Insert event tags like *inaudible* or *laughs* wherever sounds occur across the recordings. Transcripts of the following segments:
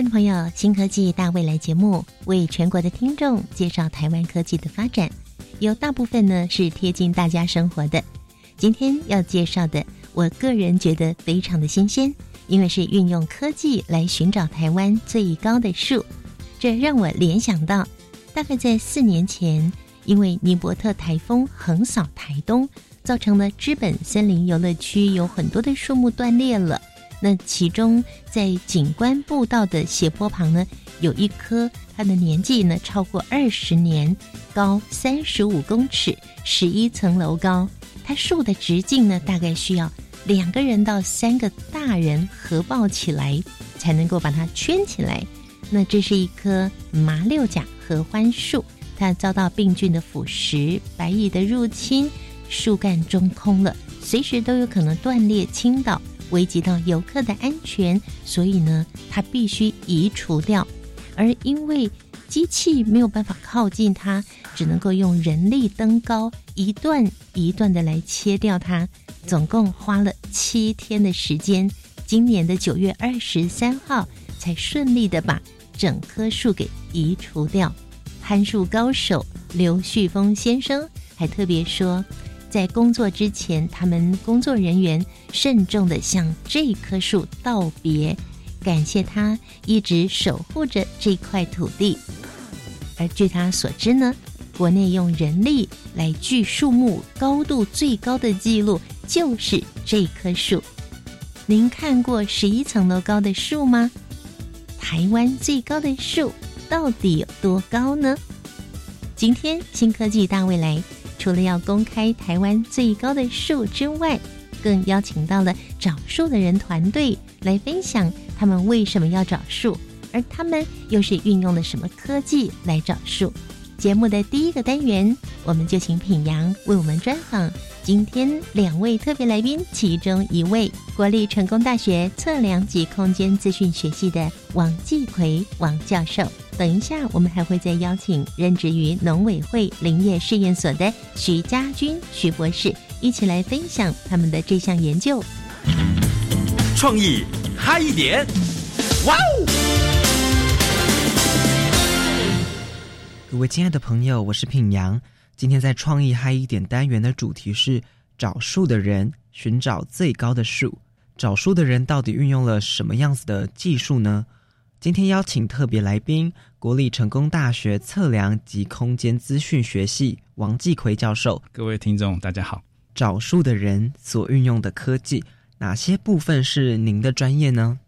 爱的朋友，《新科技大未来》节目为全国的听众介绍台湾科技的发展，有大部分呢是贴近大家生活的。今天要介绍的，我个人觉得非常的新鲜，因为是运用科技来寻找台湾最高的树，这让我联想到，大概在四年前，因为尼伯特台风横扫台东，造成了知本森林游乐区有很多的树木断裂了。那其中，在景观步道的斜坡旁呢，有一棵，它的年纪呢超过二十年，高三十五公尺，十一层楼高。它树的直径呢，大概需要两个人到三个大人合抱起来，才能够把它圈起来。那这是一棵麻六甲合欢树，它遭到病菌的腐蚀、白蚁的入侵，树干中空了，随时都有可能断裂倾倒。危及到游客的安全，所以呢，它必须移除掉。而因为机器没有办法靠近它，只能够用人力登高，一段一段的来切掉它。总共花了七天的时间，今年的九月二十三号才顺利的把整棵树给移除掉。攀树高手刘旭峰先生还特别说。在工作之前，他们工作人员慎重的向这棵树道别，感谢他一直守护着这块土地。而据他所知呢，国内用人力来锯树木高度最高的记录就是这棵树。您看过十一层楼高的树吗？台湾最高的树到底有多高呢？今天新科技大未来。除了要公开台湾最高的树之外，更邀请到了找树的人团队来分享他们为什么要找树，而他们又是运用了什么科技来找树。节目的第一个单元，我们就请品阳为我们专访今天两位特别来宾，其中一位国立成功大学测量及空间资讯学系的王继奎王教授。等一下，我们还会再邀请任职于农委会林业试验所的徐家军徐博士一起来分享他们的这项研究。创意嗨一点，哇哦！各位亲爱的朋友，我是品阳。今天在创意嗨一点单元的主题是找树的人寻找最高的树。找树的人到底运用了什么样子的技术呢？今天邀请特别来宾，国立成功大学测量及空间资讯学系王继奎教授。各位听众，大家好。找树的人所运用的科技，哪些部分是您的专业呢？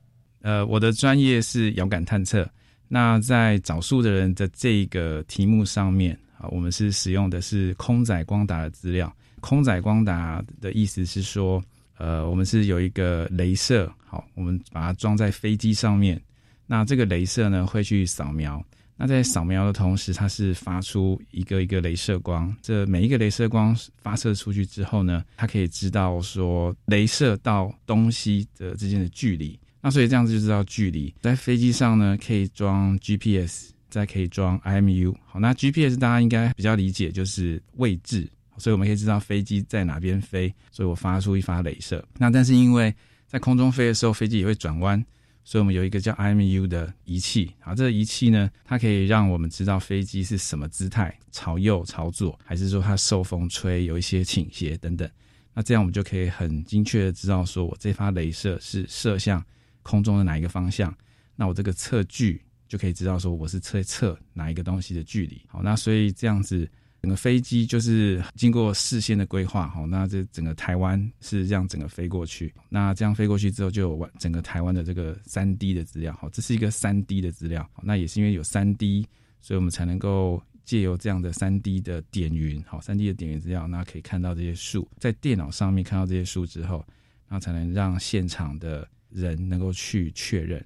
呃，我的专业是遥感探测。那在找树的人的这个题目上面啊，我们是使用的是空载光达的资料。空载光达的意思是说，呃，我们是有一个镭射，好，我们把它装在飞机上面。那这个镭射呢，会去扫描。那在扫描的同时，它是发出一个一个镭射光。这每一个镭射光发射出去之后呢，它可以知道说镭射到东西的之间的距离。那所以这样子就知道距离。在飞机上呢，可以装 GPS，再可以装 IMU。好，那 GPS 大家应该比较理解，就是位置，所以我们可以知道飞机在哪边飞。所以我发出一发镭射。那但是因为在空中飞的时候，飞机也会转弯。所以我们有一个叫 IMU 的仪器，好，这个仪器呢，它可以让我们知道飞机是什么姿态，朝右、朝左，还是说它受风吹有一些倾斜等等。那这样我们就可以很精确的知道，说我这发镭射是射向空中的哪一个方向。那我这个测距就可以知道，说我是测测哪一个东西的距离。好，那所以这样子。整个飞机就是经过事先的规划，好，那这整个台湾是这样整个飞过去，那这样飞过去之后就有完整个台湾的这个三 D 的资料，好，这是一个三 D 的资料，那也是因为有三 D，所以我们才能够借由这样的三 D 的点云，好，三 D 的点云资料，那可以看到这些树，在电脑上面看到这些树之后，然后才能让现场的人能够去确认。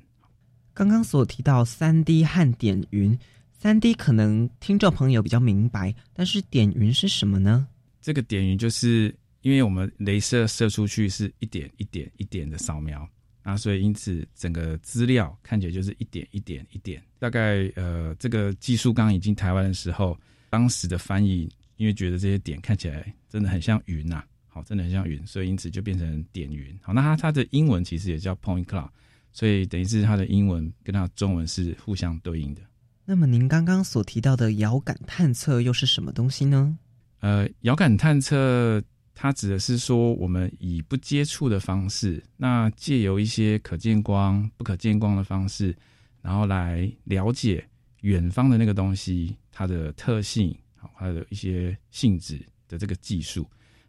刚刚所提到三 D 和点云，三 D 可能听众朋友比较明白，但是点云是什么呢？这个点云就是因为我们镭射射出去是一点一点一点的扫描，啊，所以因此整个资料看起来就是一点一点一点。大概呃，这个技术刚引进台湾的时候，当时的翻译因为觉得这些点看起来真的很像云呐，好，真的很像云，所以因此就变成点云。好，那它它的英文其实也叫 Point Cloud。所以等于是它的英文跟它中文是互相对应的。那么您刚刚所提到的遥感探测又是什么东西呢？呃，遥感探测它指的是说我们以不接触的方式，那借由一些可见光、不可见光的方式，然后来了解远方的那个东西它的特性，好，它的一些性质的这个技术。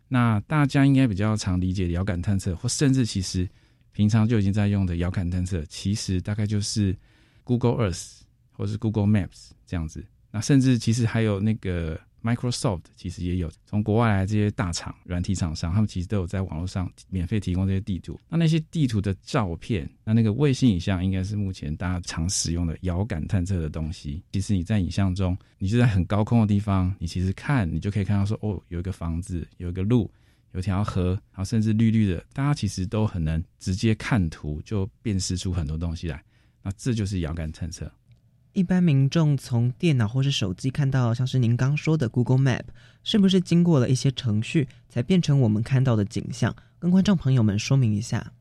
那大家应该比较常理解遥感探测，或甚至其实。平常就已经在用的遥感探测，其实大概就是 Google Earth 或是 Google Maps 这样子。那甚至其实还有那个 Microsoft，其实也有从国外来这些大厂、软体厂商，他们其实都有在网络上免费提供这些地图。那那些地图的照片，那那个卫星影像，应该是目前大家常使用的遥感探测的东西。其实你在影像中，你就在很高空的地方，你其实看，你就可以看到说，哦，有一个房子，有一个路。有条河，然后甚至绿绿的，大家其实都很能直接看图就辨识出很多东西来。那这就是遥感探测。一般民众从电脑或是手机看到，像是您刚说的 Google Map，是不是经过了一些程序才变成我们看到的景象？跟观众朋友们说明一下。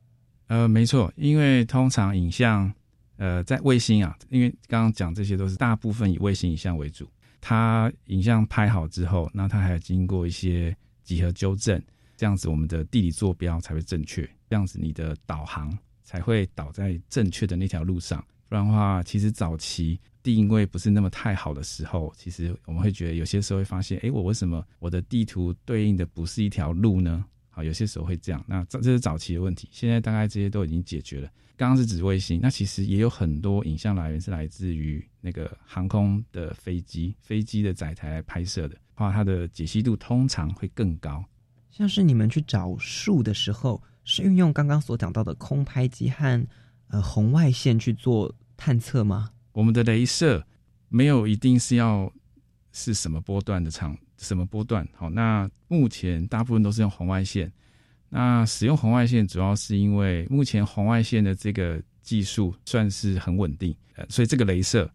呃，没错，因为通常影像，呃，在卫星啊，因为刚刚讲这些都是大部分以卫星影像为主，它影像拍好之后，那它还要经过一些几何纠正。这样子，我们的地理坐标才会正确。这样子，你的导航才会导在正确的那条路上。不然的话，其实早期定位不是那么太好的时候，其实我们会觉得有些时候会发现，哎，我为什么我的地图对应的不是一条路呢？好，有些时候会这样。那这这是早期的问题，现在大概这些都已经解决了。刚刚是指卫星，那其实也有很多影像来源是来自于那个航空的飞机，飞机的载台来拍摄的话，它的解析度通常会更高。像是你们去找树的时候，是运用刚刚所讲到的空拍机和呃红外线去做探测吗？我们的镭射没有一定是要是什么波段的长，什么波段。好，那目前大部分都是用红外线。那使用红外线主要是因为目前红外线的这个技术算是很稳定，呃，所以这个镭射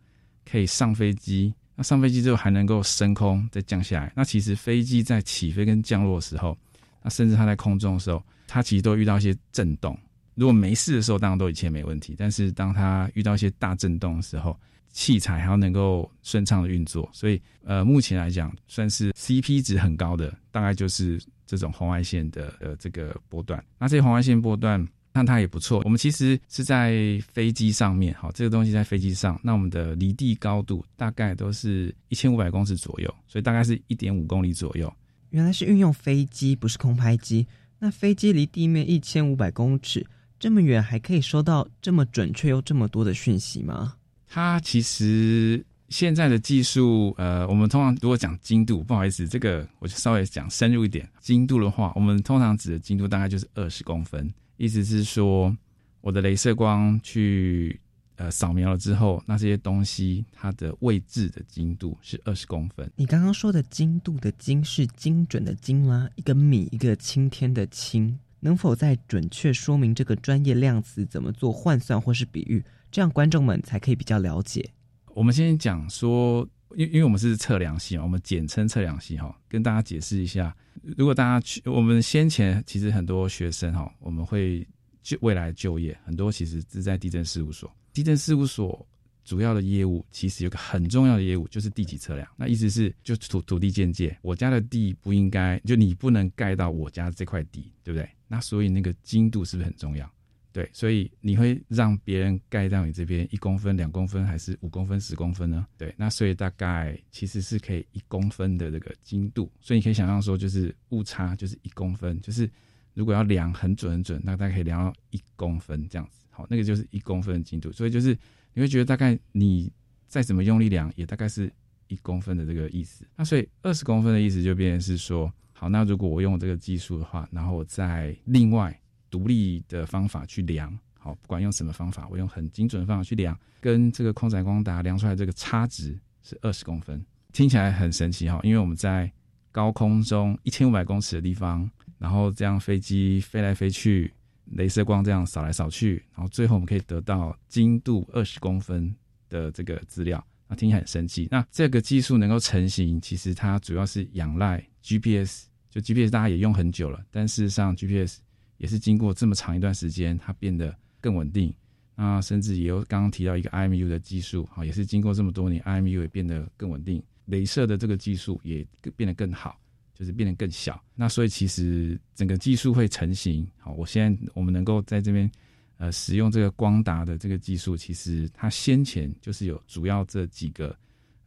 可以上飞机。那上飞机之后还能够升空再降下来。那其实飞机在起飞跟降落的时候，那甚至它在空中的时候，它其实都遇到一些震动。如果没事的时候，当然都一切没问题。但是当它遇到一些大震动的时候，器材还要能够顺畅的运作。所以，呃，目前来讲，算是 CP 值很高的，大概就是这种红外线的呃这个波段。那这些红外线波段，那它也不错。我们其实是在飞机上面，好，这个东西在飞机上，那我们的离地高度大概都是一千五百公尺左右，所以大概是一点五公里左右。原来是运用飞机，不是空拍机。那飞机离地面一千五百公尺这么远，还可以收到这么准确又这么多的讯息吗？它其实现在的技术，呃，我们通常如果讲精度，不好意思，这个我就稍微讲深入一点。精度的话，我们通常指的精度大概就是二十公分，意思是说我的镭射光去。呃，扫描了之后，那这些东西它的位置的精度是二十公分。你刚刚说的精度的精是精准的精吗？一个米，一个青天的青，能否再准确说明这个专业量词怎么做换算或是比喻？这样观众们才可以比较了解。我们先讲说，因因为我们是测量系嘛，我们简称测量系哈，跟大家解释一下。如果大家去，我们先前其实很多学生哈，我们会就未来就业，很多其实是在地震事务所。地震事务所主要的业务其实有个很重要的业务，就是地基测量。那意思是，就土土地建界，我家的地不应该就你不能盖到我家这块地，对不对？那所以那个精度是不是很重要？对，所以你会让别人盖到你这边一公分、两公分，还是五公分、十公分呢？对，那所以大概其实是可以一公分的这个精度。所以你可以想象说，就是误差就是一公分，就是如果要量很准很准，那大概可以量到一公分这样子。好，那个就是一公分的精度，所以就是你会觉得大概你再怎么用力量，也大概是一公分的这个意思。那所以二十公分的意思就变成是说，好，那如果我用这个技术的话，然后我再另外独立的方法去量，好，不管用什么方法，我用很精准的方法去量，跟这个空载光达量出来这个差值是二十公分，听起来很神奇哈，因为我们在高空中一千五百公尺的地方，然后这样飞机飞来飞去，镭射光这样扫来扫去，然后最后我们可以得到精度二十公分的这个资料，那听起来很神奇。那这个技术能够成型，其实它主要是仰赖 GPS，就 GPS 大家也用很久了，但事实上 GPS 也是经过这么长一段时间，它变得更稳定。那甚至也有刚刚提到一个 IMU 的技术，好，也是经过这么多年，IMU 也变得更稳定。镭射的这个技术也变得更好，就是变得更小。那所以其实整个技术会成型。好，我现在我们能够在这边呃使用这个光达的这个技术，其实它先前就是有主要这几个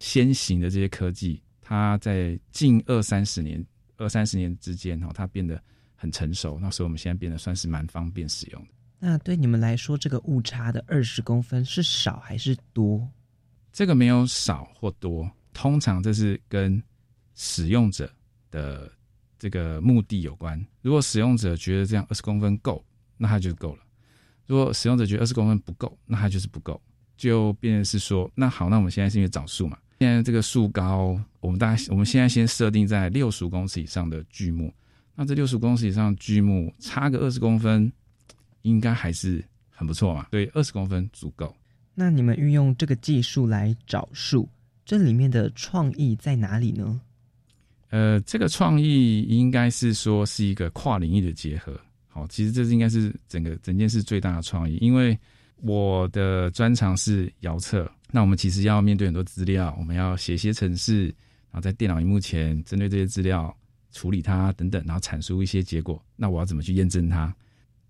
先行的这些科技，它在近二三十年、二三十年之间哈，它变得很成熟。那所以我们现在变得算是蛮方便使用的。那对你们来说，这个误差的二十公分是少还是多？这个没有少或多。通常这是跟使用者的这个目的有关。如果使用者觉得这样二十公分够，那它就够了；如果使用者觉得二十公分不够，那它就是不够。就变成是说，那好，那我们现在是因为找数嘛？现在这个树高，我们大家我们现在先设定在六十公尺以上的巨木。那这六十公尺以上的巨木差个二十公分，应该还是很不错嘛？对，二十公分足够。那你们运用这个技术来找树？这里面的创意在哪里呢？呃，这个创意应该是说是一个跨领域的结合。好，其实这是应该是整个整件事最大的创意。因为我的专长是遥测，那我们其实要面对很多资料，我们要写一些程式，然后在电脑荧幕前针对这些资料处理它等等，然后阐述一些结果。那我要怎么去验证它？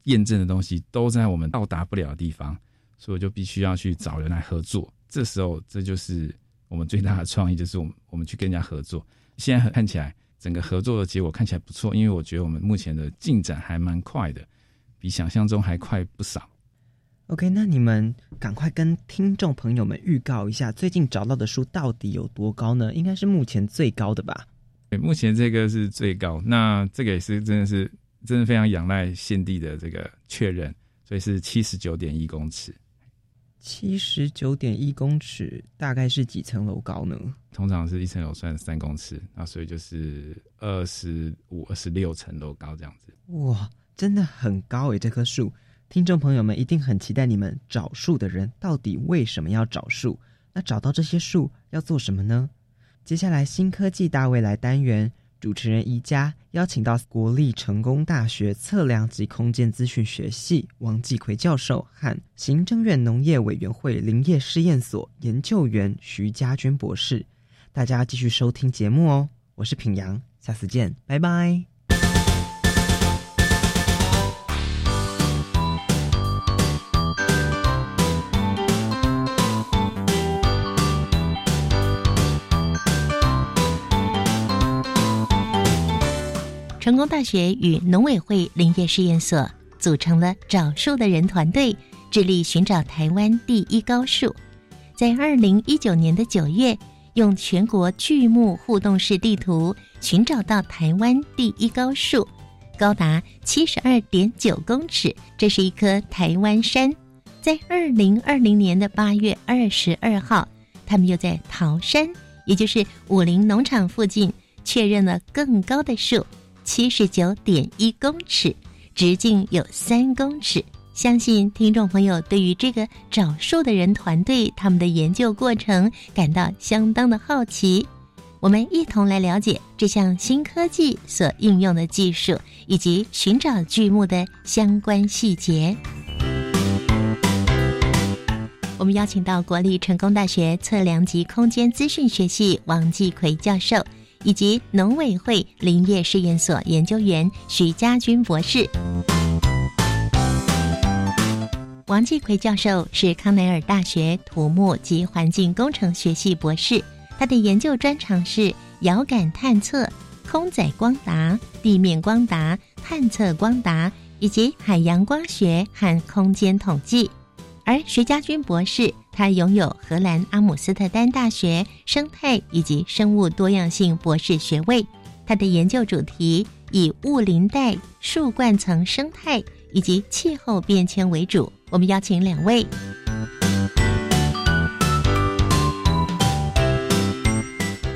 验证的东西都在我们到达不了的地方，所以我就必须要去找人来合作。这时候，这就是。我们最大的创意就是我们我们去跟人家合作。现在看起来整个合作的结果看起来不错，因为我觉得我们目前的进展还蛮快的，比想象中还快不少。OK，那你们赶快跟听众朋友们预告一下，最近找到的书到底有多高呢？应该是目前最高的吧？对，目前这个是最高。那这个也是真的是真的非常仰赖现地的这个确认，所以是七十九点一公尺。七十九点一公尺，大概是几层楼高呢？通常是一层楼算三公尺，那所以就是二十五、二十六层楼高这样子。哇，真的很高诶！这棵树，听众朋友们一定很期待。你们找树的人到底为什么要找树？那找到这些树要做什么呢？接下来新科技大未来单元。主持人宜家邀请到国立成功大学测量及空间资讯学系王继奎教授和行政院农业委员会林业试验所研究员徐家娟博士，大家继续收听节目哦。我是品阳，下次见，拜拜。成功大学与农委会林业试验所组成了找树的人团队，致力寻找台湾第一高树。在二零一九年的九月，用全国巨木互动式地图寻找到台湾第一高树，高达七十二点九公尺。这是一棵台湾山。在二零二零年的八月二十二号，他们又在桃山，也就是武林农场附近，确认了更高的树。七十九点一公尺，直径有三公尺。相信听众朋友对于这个找树的人团队他们的研究过程感到相当的好奇。我们一同来了解这项新科技所应用的技术以及寻找巨木的相关细节。我们邀请到国立成功大学测量及空间资讯学系王继奎教授。以及农委会林业试验所研究员徐家军博士，王继奎教授是康奈尔大学土木及环境工程学系博士，他的研究专长是遥感探测、空载光达、地面光达、探测光达以及海洋光学和空间统计。而徐家军博士，他拥有荷兰阿姆斯特丹大学生态以及生物多样性博士学位。他的研究主题以雾林带树冠层生态以及气候变迁为主。我们邀请两位。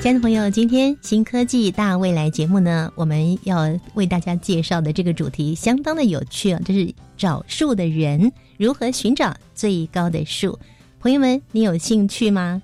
亲爱的朋友，今天新科技大未来节目呢，我们要为大家介绍的这个主题相当的有趣啊，就是找树的人如何寻找最高的树。朋友们，你有兴趣吗？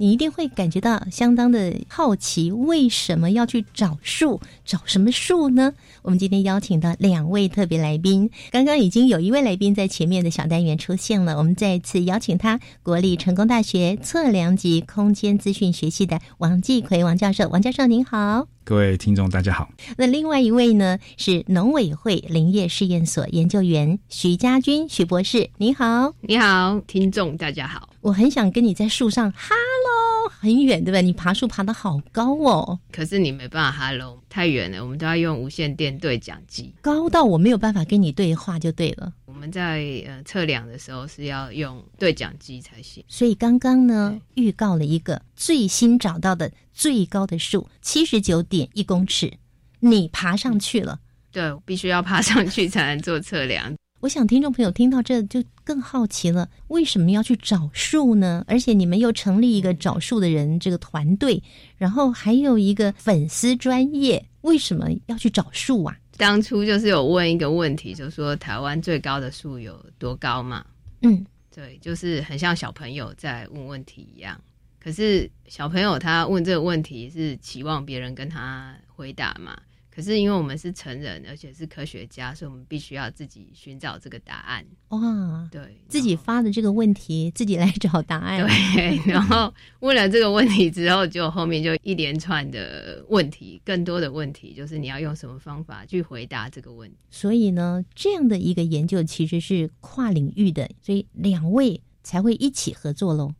你一定会感觉到相当的好奇，为什么要去找树？找什么树呢？我们今天邀请到两位特别来宾，刚刚已经有一位来宾在前面的小单元出现了，我们再次邀请他，国立成功大学测量及空间资讯学系的王继奎王教授，王教授您好。各位听众，大家好。那另外一位呢是农委会林业试验所研究员徐家军徐博士，你好，你好，听众大家好。我很想跟你在树上哈喽，很远对吧？你爬树爬得好高哦，可是你没办法哈喽，太远了，我们都要用无线电对讲机，高到我没有办法跟你对话就对了。我们在呃测量的时候是要用对讲机才行，所以刚刚呢预告了一个最新找到的最高的树，七十九点一公尺，你爬上去了，对，必须要爬上去才能做测量。我想听众朋友听到这就更好奇了，为什么要去找树呢？而且你们又成立一个找树的人这个团队，然后还有一个粉丝专业，为什么要去找树啊？当初就是有问一个问题，就说台湾最高的树有多高嘛？嗯，对，就是很像小朋友在问问题一样。可是小朋友他问这个问题是期望别人跟他回答嘛？可是因为我们是成人，而且是科学家，所以我们必须要自己寻找这个答案。哇，对，自己发的这个问题，自己来找答案。对，然后问了这个问题之后，就后面就一连串的问题，更多的问题，就是你要用什么方法去回答这个问题。所以呢，这样的一个研究其实是跨领域的，所以两位才会一起合作喽。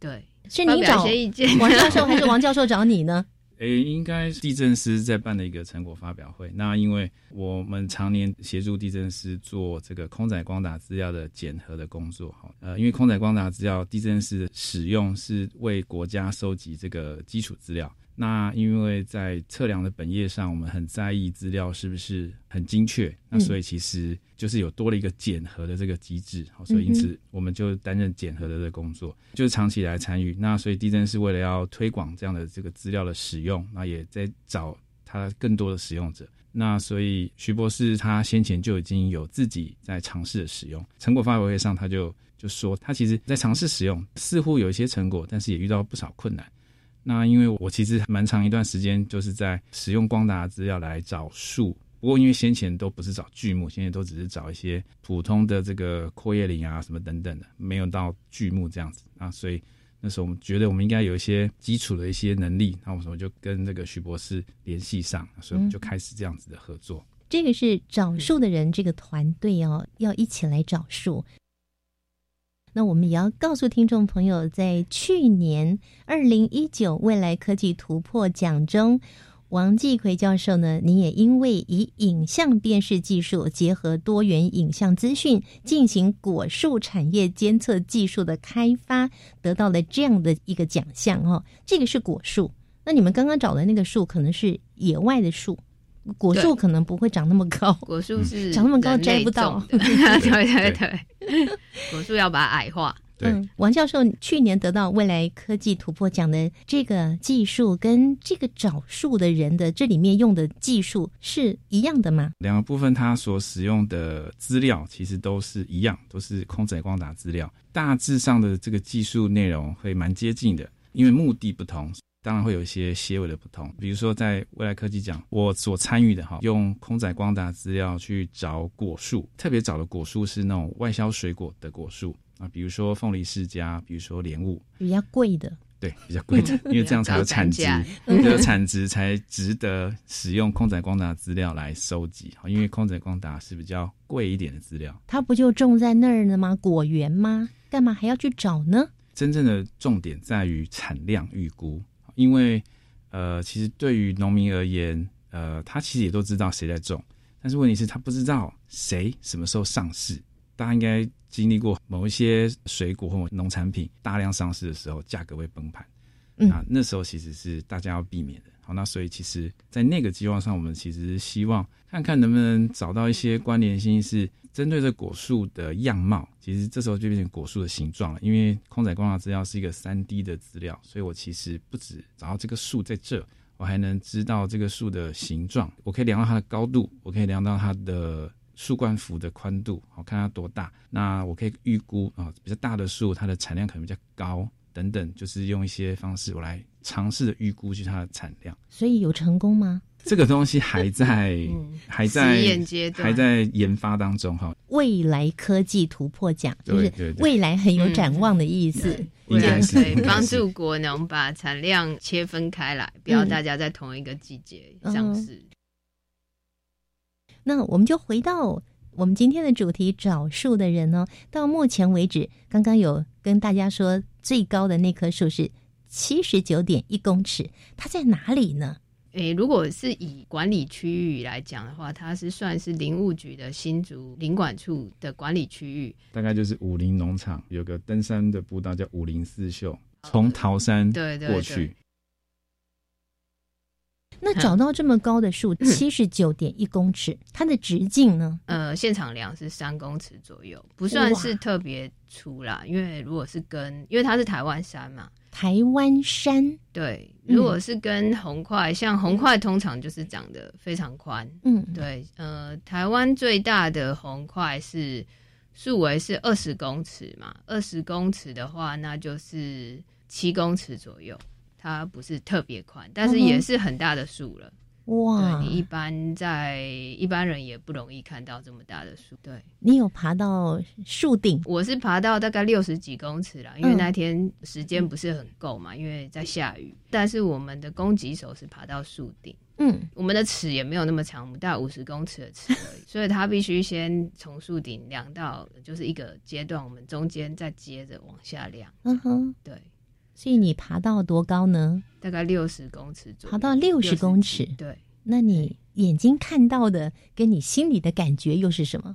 对，是你找王教授，*laughs* 还是王教授找你呢？诶，应该是地震师在办的一个成果发表会。那因为我们常年协助地震师做这个空载光达资料的检核的工作，哈，呃，因为空载光达资料，地震师的使用是为国家收集这个基础资料。那因为在测量的本页上，我们很在意资料是不是很精确，那所以其实就是有多了一个检核的这个机制，好，所以因此我们就担任检核的这个工作，就是长期来参与。那所以地震是为了要推广这样的这个资料的使用，那也在找它更多的使用者。那所以徐博士他先前就已经有自己在尝试的使用，成果发表会上他就就说他其实在尝试使用，似乎有一些成果，但是也遇到不少困难。那因为我其实蛮长一段时间就是在使用光达资料来找树，不过因为先前都不是找巨木，现在都只是找一些普通的这个阔叶林啊什么等等的，没有到巨木这样子啊，所以那时候我们觉得我们应该有一些基础的一些能力，那我们就跟这个徐博士联系上，所以我们就开始这样子的合作。这个是找树的人这个团队哦，要一起来找树。那我们也要告诉听众朋友，在去年二零一九未来科技突破奖中，王继奎教授呢，你也因为以影像辨识技术结合多元影像资讯进行果树产业监测技术的开发，得到了这样的一个奖项哦。这个是果树，那你们刚刚找的那个树可能是野外的树。果树可能不会长那么高，果树是长那么高摘不到。*laughs* 对对对，果树要把它矮化。嗯，王教授去年得到未来科技突破奖的这个技术，跟这个找树的人的这里面用的技术是一样的吗？两个部分，它所使用的资料其实都是一样，都是空载光达资料，大致上的这个技术内容会蛮接近的，因为目的不同。当然会有一些些微的不同，比如说在未来科技奖，我所参与的哈，用空载光达资料去找果树，特别找的果树是那种外销水果的果树啊，比如说凤梨世家，比如说莲雾，比较贵的，对，比较贵的，*laughs* 因为这样才有产值，有产值才值得使用空载光达资料来收集因为空载光达是比较贵一点的资料，它不就种在那儿了吗？果园吗？干嘛还要去找呢？真正的重点在于产量预估。因为，呃，其实对于农民而言，呃，他其实也都知道谁在种，但是问题是，他不知道谁什么时候上市。大家应该经历过某一些水果或农产品大量上市的时候，价格会崩盘。嗯啊，那时候其实是大家要避免的。那所以其实，在那个计划上，我们其实希望看看能不能找到一些关联性，是针对这果树的样貌。其实这时候就变成果树的形状了，因为空载光达资料是一个三 D 的资料，所以我其实不止找到这个树在这，我还能知道这个树的形状，我可以量到它的高度，我可以量到它的树冠幅的宽度，好看它多大。那我可以预估啊，比较大的树，它的产量可能比较高，等等，就是用一些方式我来尝试的预估去它的产量。所以有成功吗？这个东西还在嗯还在还在研发当中哈。未来科技突破奖，就是未来很有展望的意思。应该是帮助国农把产量切分开来，不要大家在同一个季节上市。那我们就回到我们今天的主题，找树的人呢。到目前为止，刚刚有跟大家说，最高的那棵树是七十九点一公尺，它在哪里呢？诶，如果是以管理区域来讲的话，它是算是林务局的新竹林管处的管理区域。大概就是武林农场有个登山的步道叫武林四秀，从桃山对对对过去。那找到这么高的树，*clears throat* 七十九点一公尺，它的直径呢？呃，现场量是三公尺左右，不算是特别粗啦。因为如果是跟，因为它是台湾山嘛，台湾山，对，嗯如果是跟红块，像红块通常就是长得非常宽。嗯，对，呃，台湾最大的红块是树围是二十公尺嘛，二十公尺的话，那就是七公尺左右。它不是特别宽，但是也是很大的树了。哇对，你一般在一般人也不容易看到这么大的树。对，你有爬到树顶？我是爬到大概六十几公尺了，因为嗯那天时间不是很够嘛，因为在下雨。但是我们的攻击手是爬到树顶，嗯，我们的尺也没有那么长，我们大概五十公尺的尺而已，*laughs* 所以他必须先从树顶量到就是一个阶段，我们中间再接着往下量。嗯哼，对，所以你爬到多高呢？大概六十公尺左右，爬到六十公尺几对，那你眼睛看到的跟你心里的感觉又是什么？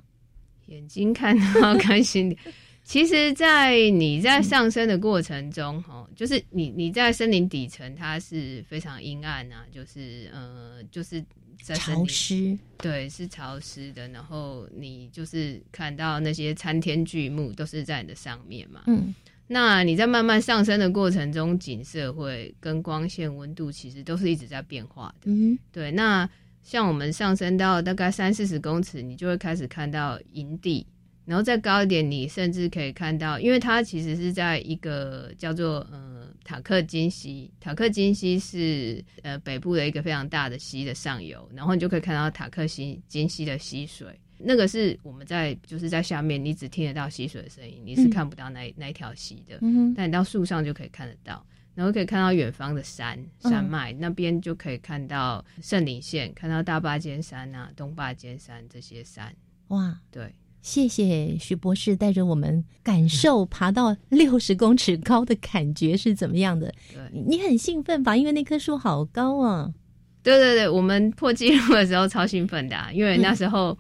眼睛看到跟心里。*laughs* 其实，在你在上升的过程中，哈，就是你你在森林底层，它是非常阴暗啊，就是呃，就是在潮湿，对，是潮湿的。然后你就是看到那些参天巨木都是在你的上面嘛。嗯那你在慢慢上升的过程中，景色会跟光线、温度其实都是一直在变化的。嗯对，那像我们上升到大概三四十公尺，你就会开始看到营地，然后再高一点，你甚至可以看到，因为它其实是在一个叫做呃塔克金溪，塔克金溪是呃北部的一个非常大的溪的上游，然后你就可以看到塔克溪金溪的溪水。那个是我们在就是在下面，你只听得到溪水的声音，你是嗯看不到那那一条溪的。嗯，但你到树上就可以看得到，然后可以看到远方的山嗯山脉、那边就可以看到圣林县，看到大坝尖山啊、东坝尖山这些山。哇！对，谢谢徐博士带着我们感受 *laughs* 爬到六十公尺高的感觉是怎么样的。对，你很兴奋吧？因为那棵树好高啊！对对对，我们破纪录的时候超兴奋的、啊，因为那时候，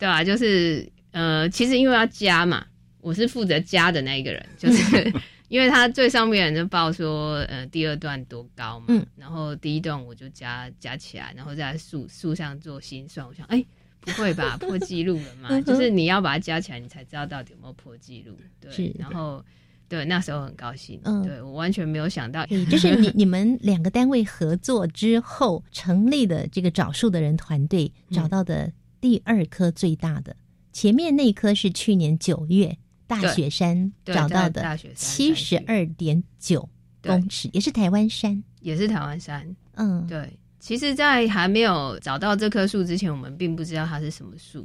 对啊、就是呃，其实因为要加嘛，我是负责加的那一个人，就是 *laughs* 因为他最上面就报说，呃，第二段多高嘛，嗯然后第一段我就加加起来，然后在树树上做心算，我想，哎、不会吧，破纪录了嘛？就是你要把它加起来，你才知道到底有没有破纪录。是对，然后对那时候很高兴，嗯对我完全没有想到，对，就是你你们两个单位合作之后成立的这个找树的人团队 *laughs* 嗯找到的第二棵最大的，前面那棵是去年九月大雪山找到的七十二点九公尺，也是台湾山。也是台湾山。嗯，对，其实，在还没有找到这棵树之前，我们并不知道它是什么树，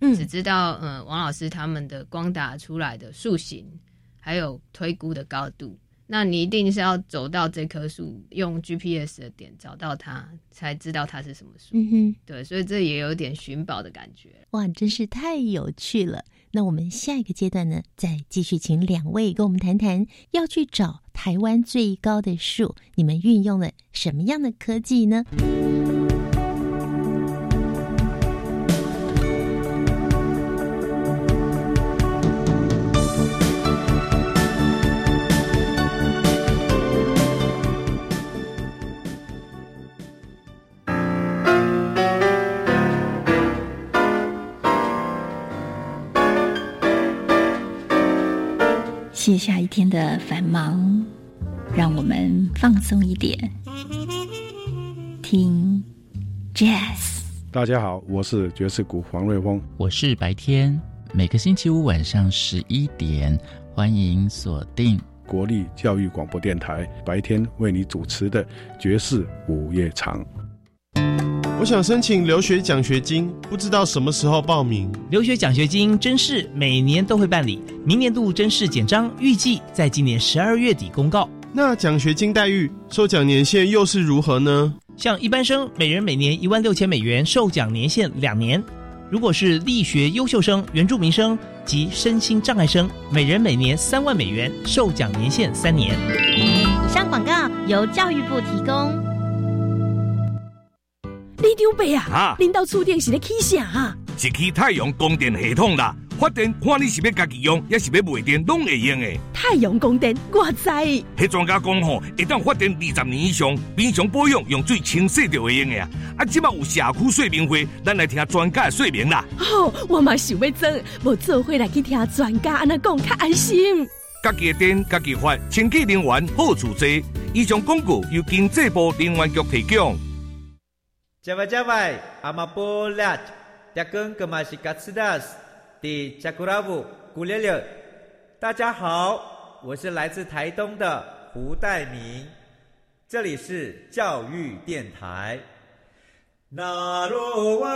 只嗯知道呃王老师他们的光打出来的树形，还有推估的高度。那你一定是要走到这棵树，用 GPS 的点找到它，才知道它是什么树。嗯哼，对，所以这也有点寻宝的感觉。哇，真是太有趣了。那我们下一个阶段呢，再继续请两位跟我们谈谈，要去找台湾最高的树，你们运用了什么样的科技呢？卸下一天的繁忙，让我们放松一点，听 Jazz。大家好，我是爵士鼓黄瑞峰，我是白天，每个星期五晚上十一点，欢迎锁定国立教育广播电台白天为你主持的爵士午夜场。我想申请留学奖学金，不知道什么时候报名。留学奖学金甄试每年都会办理，明年度甄试简章预计在今年十二月底公告。那奖学金待遇、受奖年限又是如何呢？像一般生，每人每年一万六千美元，受奖年限两年；如果是力学优秀生、原住民生及身心障碍生，每人每年三万美元，受奖年限三年。以上广告由教育部提供。李长伯啊，恁到厝顶是咧起啥啊？是起太阳供电系统啦，发电看你是要家己用，也是要卖电，拢会用的。太阳光电，我知。迄专家讲吼，一旦发电二十年以上，平常保养用水清洗就会用的啊。啊，即马有社区说明会，咱来听专家的说明啦。哦，我嘛想要做，无做伙来去听专家安那讲，较安心。家己的电，家己发，清洁能源好处多。以上广告由经济部能源局提供。加外加外，阿玛波拉，扎根格玛西卡斯达斯，的加古拉布古列列。大家好，我是来自台东的胡代明，这里是教育电台。那罗哇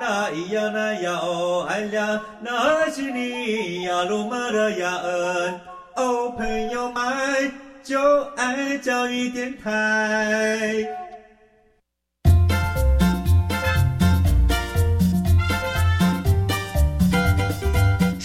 那咿呀那呀哦哎呀，那是你呀鲁玛的呀恩哦，朋友们就爱教育电台。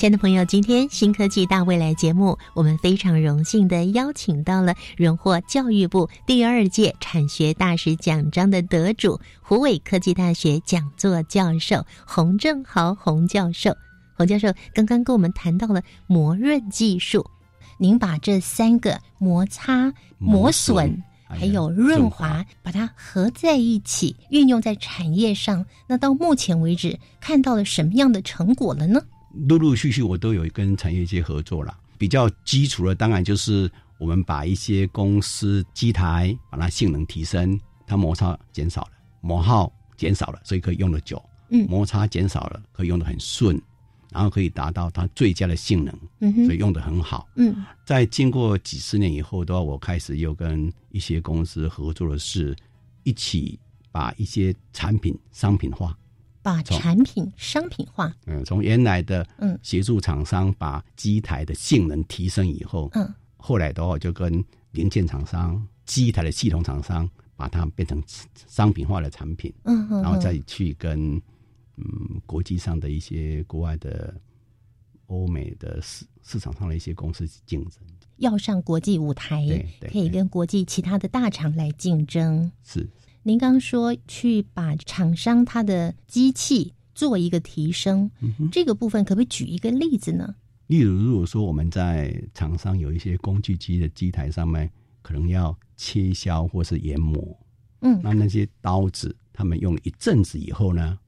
亲爱的朋友，今天新科技大未来节目，我们非常荣幸的邀请到了荣获教育部第二届产学大使奖章的得主，湖北科技大学讲座教授洪正豪洪教授。洪教授刚刚跟我们谈到了磨润技术，您把这三个摩擦、磨损还有润滑，把它合在一起，运用在产业上。那到目前为止，看到了什么样的成果了呢？陆陆续续，我都有跟产业界合作了。比较基础的，当然就是我们把一些公司机台把它性能提升，它摩擦减少了，磨耗减少了，所以可以用的久。嗯，摩擦减少了，可以用的很顺，然后可以达到它最佳的性能。嗯所以用的很好。嗯，在经过几十年以后的话，我开始又跟一些公司合作的是，一起把一些产品商品化。把产品商品化，嗯，从原来的嗯。协助厂商把机台的性能提升以后，嗯，后来的话就跟零件厂商、机台的系统厂商把它变成商品化的产品，嗯嗯，然后再去跟嗯国际上的一些国外的欧美的市市场上的一些公司竞争，要上国际舞台，可以跟国际其他的大厂来竞争，是。您刚说去把厂商他的机器做一个提升，这个部分可不可以举一个例子呢？例如，如果说我们在厂商有一些工具机的机台上面，可能要切削或是研磨，嗯，那那些刀子，他们用了一阵子以后呢，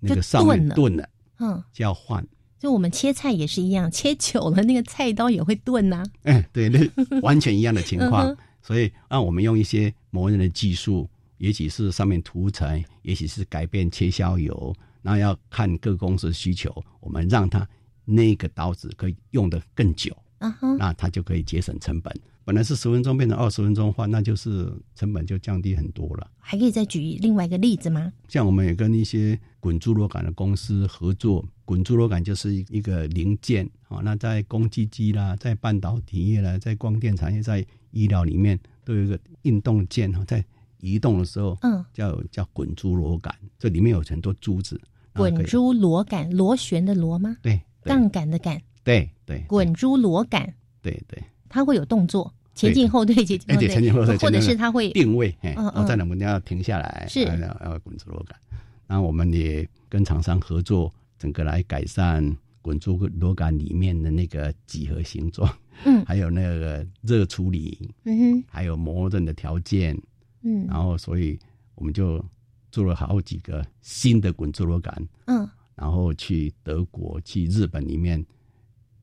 那个上面钝了，嗯，就要换。就我们切菜也是一样，切久了那个菜刀也会钝呐。哎，对，那完全一样的情况。所以，让我们用一些磨人的技术。也许是上面涂层，也许是改变切削油，那要看各公司需求，我们让它那个刀子可以用的更久，啊哈，那它就可以节省成本。本来是十分钟变成二十分钟换，那就是成本就降低很多了。还可以再举另外一个例子吗？像我们也跟一些滚珠螺杆的公司合作，滚珠螺杆就是一个零件啊。那在工具机啦，在半导体业啦，在光电产业，在医疗里面都有一个运动件哈，在。移动的时候，嗯，叫叫滚珠螺杆，这里面有很多珠子。滚珠螺杆，螺旋的螺吗？对，杠杆的杆。对对。滚珠螺杆。对对。它会有动作，前进后退，前进后退，前进后退，或者是它会定位，嗯嗯，然后在哪个地方要停下来，是要要滚珠螺杆。然后我们也跟厂商合作，整个来改善滚珠螺杆里面的那个几何形状，嗯，还有那个热处理，嗯哼，还有磨刃的条件，嗯，然后所以我们就做了好几个新的滚珠螺杆，嗯，然后去德国、去日本里面，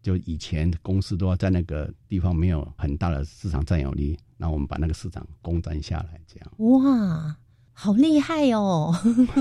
就以前公司都要在那个地方没有很大的市场占有率，那我们把那个市场攻占下来，这样。哇，好厉害哦！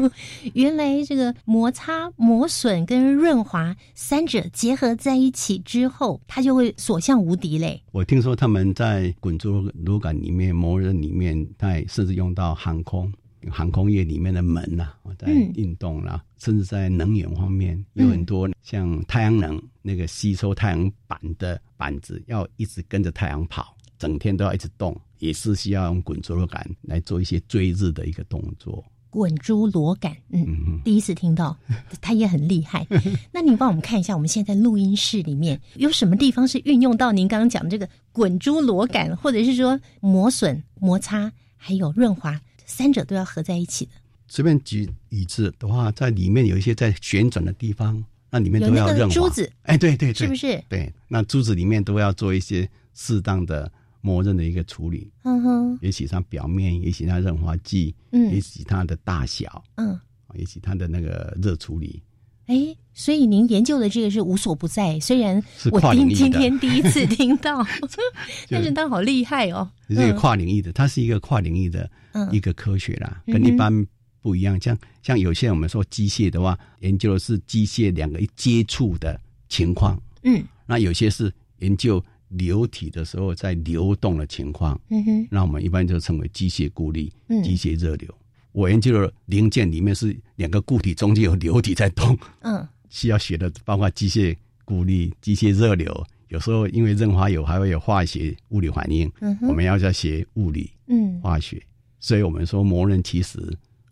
*laughs* 原来这个摩擦、磨损跟润滑三者结合在一起之后，它就会所向无敌嘞。我听说他们在滚珠螺杆里面、磨刃里面，它也甚至用到航空。航空业里面的门呐、在运动啦、甚至在能源方面，有很多像太阳能那个吸收太阳板的板子，要一直跟着太阳跑，整天都要一直动，也是需要用滚珠螺杆来做一些追日的一个动作。滚珠螺杆，嗯，第一次听到，*laughs* 它也很厉害。那您帮我们看一下，我们现在录音室里面 *laughs* 有什么地方是运用到您刚刚讲的这个滚珠螺杆，或者是说磨损、摩擦还有润滑三者都要合在一起的？随便举椅子的话，在里面有一些在旋转的地方，那里面都要润滑。珠子，哎，对对对，是不是？对，那珠子里面都要做一些适当的磨刃的一个处理。嗯哼，也许它表面，也许它润滑剂，嗯也许它的大小，嗯，也许它的那个热处理。哎，所以您研究的这个是无所不在，虽然我今今天第一次听到，*laughs* 但是它好厉害哦。这个跨领域的，它是一个跨领域的嗯一个科学啦，嗯跟一般不一样。像像有些我们说机械的话，研究的是机械两个一接触的情况，嗯那有些是研究流体的时候在流动的情况，嗯哼，那我们一般就称为机械固力、嗯机械热流。我研究的零件里面是两个固体中间有流体在动，嗯需要学的包括机械孤立、机械热流。有时候因为润滑油还会有化学物理反应，我们要在学物理、嗯，化学。所以我们说磨刃其实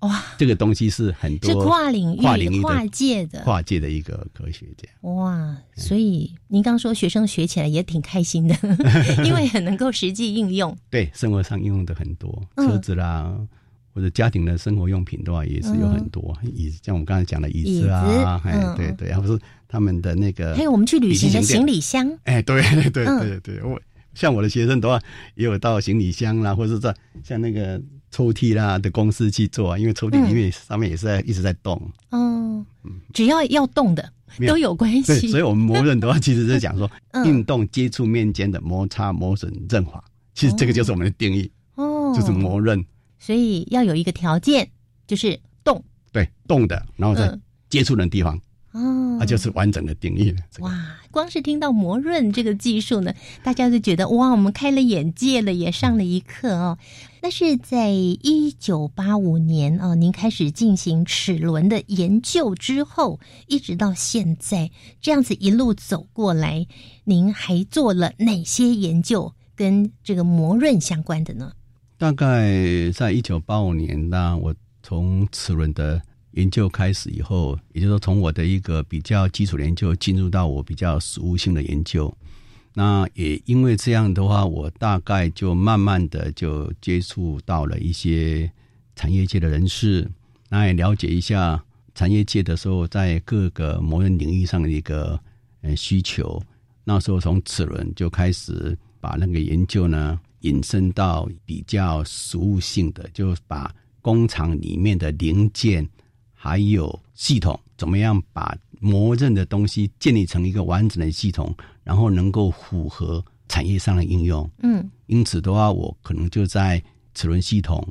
哇，这个东西是很多是跨领域跨领域跨界的。跨界的一个科学家。哇，所以您刚说学生学起来也挺开心的，*laughs* 因为很能够实际应用。对，生活上应用的很多，嗯。车子啦，或者家庭的生活用品的话，也是有很多。椅子，像我们刚才讲的椅子啊，哎，嗯。对对，还不是他们的那个，还有我们去旅行的行李箱，哎，对对对嗯。对对，我像我的学生的话，也有到行李箱啦，或者是在像那个抽屉啦的公司去做啊，因为抽屉里面上面也是在一直在动，嗯，只要要动的没都有关对，系。所以我们磨刃的话，其实是讲说 *laughs* 嗯。运动接触面间的摩擦、磨损、润滑，其实这个就是我们的定义，哦，就是磨刃，所以要有一个条件，就是动。对，动的，然后在嗯。接触的地方，哦，它就是完整的定义了。哇，光是听到磨润这个技术呢，大家就觉得哇，我们开了眼界了，也上了一课哦。那是在一九八五年哦，您开始进行齿轮的研究之后，一直到现在这样子一路走过来，您还做了哪些研究跟这个磨润相关的呢？大概在一九八五年，呢我从齿轮的研究开始以后，也就是说从我的一个比较基础研究进入到我比较实务性的研究。那也因为这样的话，我大概就慢慢的就接触到了一些产业界的人士，那也了解一下产业界的时候在各个磨人领域上的一个呃需求。那时候从齿轮就开始把那个研究呢引申到比较实务性的，就把工厂里面的零件还有系统，怎么样把磨刃的东西建立成一个完整的系统，然后能够符合产业上的应用。嗯因此的话，我可能就在齿轮系统、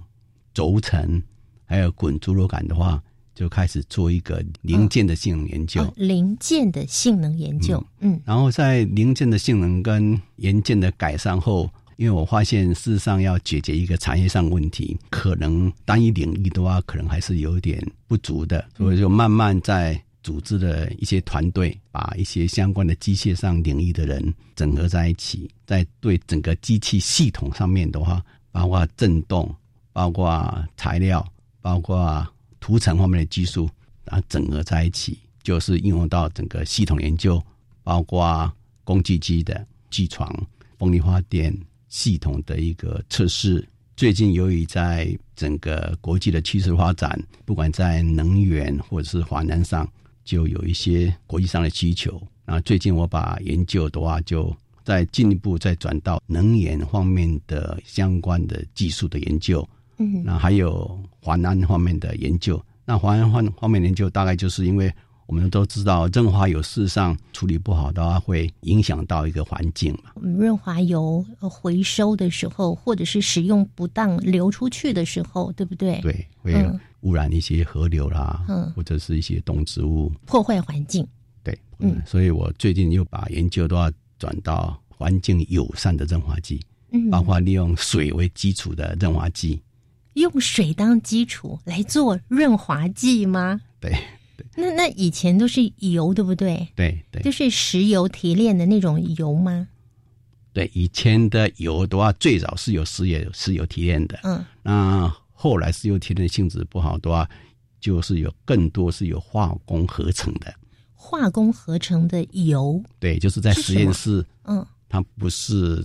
轴承还有滚珠螺杆的话，就开始做一个零件的性能研究。哦，零件的性能研究，嗯然后在零件的性能跟元件的改善后，因为我发现事实上要解决一个产业上问题，可能单一领域的话，可能还是有点不足的，所以就慢慢在组织了一些团队，把一些相关的机械上领域的人整合在一起，在对整个机器系统上面的话，包括震动、包括材料、包括涂层方面的技术，然后整合在一起，就是应用到整个系统研究，包括工具机的机床、风力发电系统的一个测试。最近由于在整个国际的趋势发展，不管在能源或者是华南上，就有一些国际上的需求。那最近我把研究的话，就再进一步再转到能源方面的相关的技术的研究。嗯，那还有华南方面的研究。那华南方方面研究，大概就是因为我们都知道，润滑油事实上处理不好的话，会影响到一个环境嘛。润滑油回收的时候，或者是使用不当流出去的时候，对不对？对，会污染一些河流啦，嗯，或者是一些动植物，破坏环境。对，嗯，所以我最近又把研究都要转到环境友善的润滑剂，嗯，包括利用水为基础的润滑剂。用水当基础来做润滑剂吗？对，那那以前都是油，对不对？对对，就是石油提炼的那种油吗？对，以前的油的话，最早是有石油石油提炼的，嗯，那后来石油提炼性质不好的话，就是有更多是有化工合成的，化工合成的油，对，就是在实验室，嗯，它不是